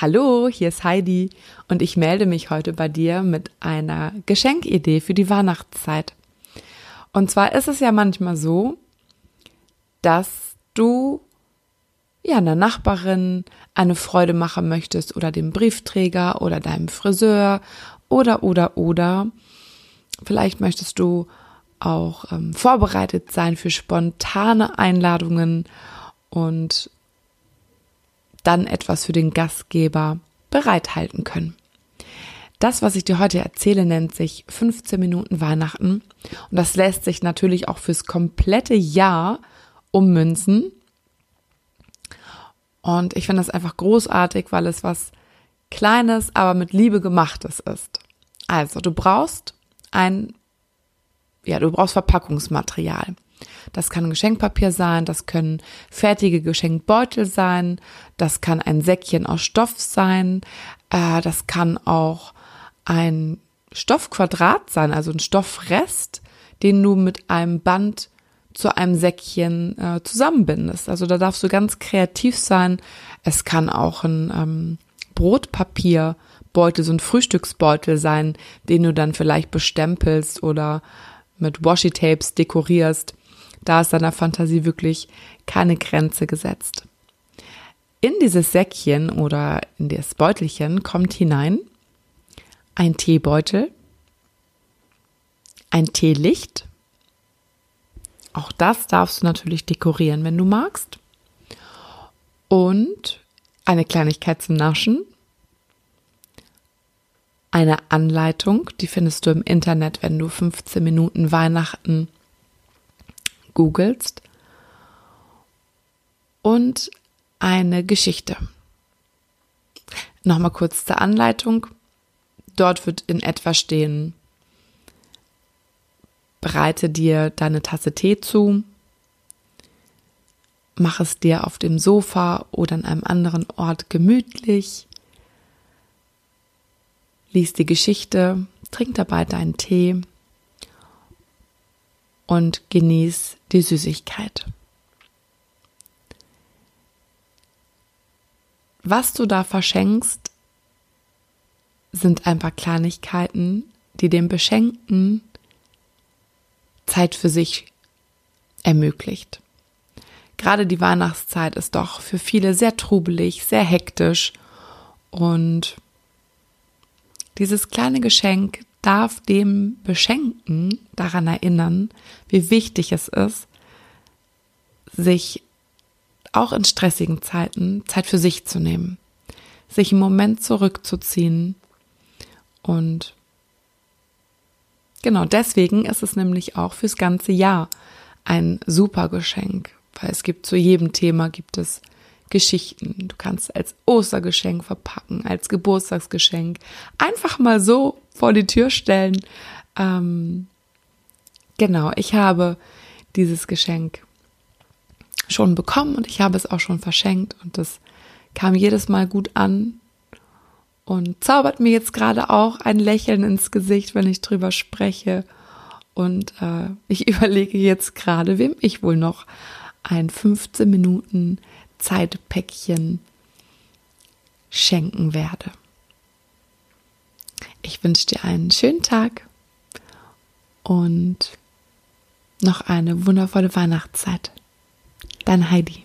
Hallo, hier ist Heidi und ich melde mich heute bei dir mit einer Geschenkidee für die Weihnachtszeit. Und zwar ist es ja manchmal so, dass du ja einer Nachbarin eine Freude machen möchtest oder dem Briefträger oder deinem Friseur oder oder oder vielleicht möchtest du auch ähm, vorbereitet sein für spontane Einladungen und dann etwas für den Gastgeber bereithalten können. Das, was ich dir heute erzähle, nennt sich 15 Minuten Weihnachten und das lässt sich natürlich auch fürs komplette Jahr ummünzen. Und ich finde das einfach großartig, weil es was Kleines, aber mit Liebe gemachtes ist. Also, du brauchst ein, ja, du brauchst Verpackungsmaterial. Das kann Geschenkpapier sein, das können fertige Geschenkbeutel sein, das kann ein Säckchen aus Stoff sein, äh, das kann auch ein Stoffquadrat sein, also ein Stoffrest, den du mit einem Band zu einem Säckchen äh, zusammenbindest. Also da darfst du ganz kreativ sein. Es kann auch ein ähm, Brotpapierbeutel, so ein Frühstücksbeutel sein, den du dann vielleicht bestempelst oder mit Washi-Tapes dekorierst. Da ist deiner Fantasie wirklich keine Grenze gesetzt. In dieses Säckchen oder in das Beutelchen kommt hinein ein Teebeutel, ein Teelicht. Auch das darfst du natürlich dekorieren, wenn du magst. Und eine Kleinigkeit zum Naschen. Eine Anleitung, die findest du im Internet, wenn du 15 Minuten Weihnachten googelst und eine Geschichte. Nochmal kurz zur Anleitung. Dort wird in etwa stehen, bereite dir deine Tasse Tee zu, mach es dir auf dem Sofa oder an einem anderen Ort gemütlich, lies die Geschichte, trink dabei deinen Tee und genieß die Süßigkeit. Was du da verschenkst, sind ein paar Kleinigkeiten, die dem Beschenkten Zeit für sich ermöglicht. Gerade die Weihnachtszeit ist doch für viele sehr trubelig, sehr hektisch und dieses kleine Geschenk darf dem Beschenken daran erinnern, wie wichtig es ist, sich auch in stressigen Zeiten Zeit für sich zu nehmen, sich einen Moment zurückzuziehen und genau deswegen ist es nämlich auch fürs ganze Jahr ein super Geschenk, weil es gibt zu jedem Thema gibt es Geschichten. Du kannst als Ostergeschenk verpacken, als Geburtstagsgeschenk. Einfach mal so vor die Tür stellen. Ähm, genau, ich habe dieses Geschenk schon bekommen und ich habe es auch schon verschenkt und das kam jedes Mal gut an und zaubert mir jetzt gerade auch ein Lächeln ins Gesicht, wenn ich drüber spreche. Und äh, ich überlege jetzt gerade, wem ich wohl noch ein 15 Minuten Zeitpäckchen schenken werde. Ich wünsche dir einen schönen Tag und noch eine wundervolle Weihnachtszeit. Dein Heidi.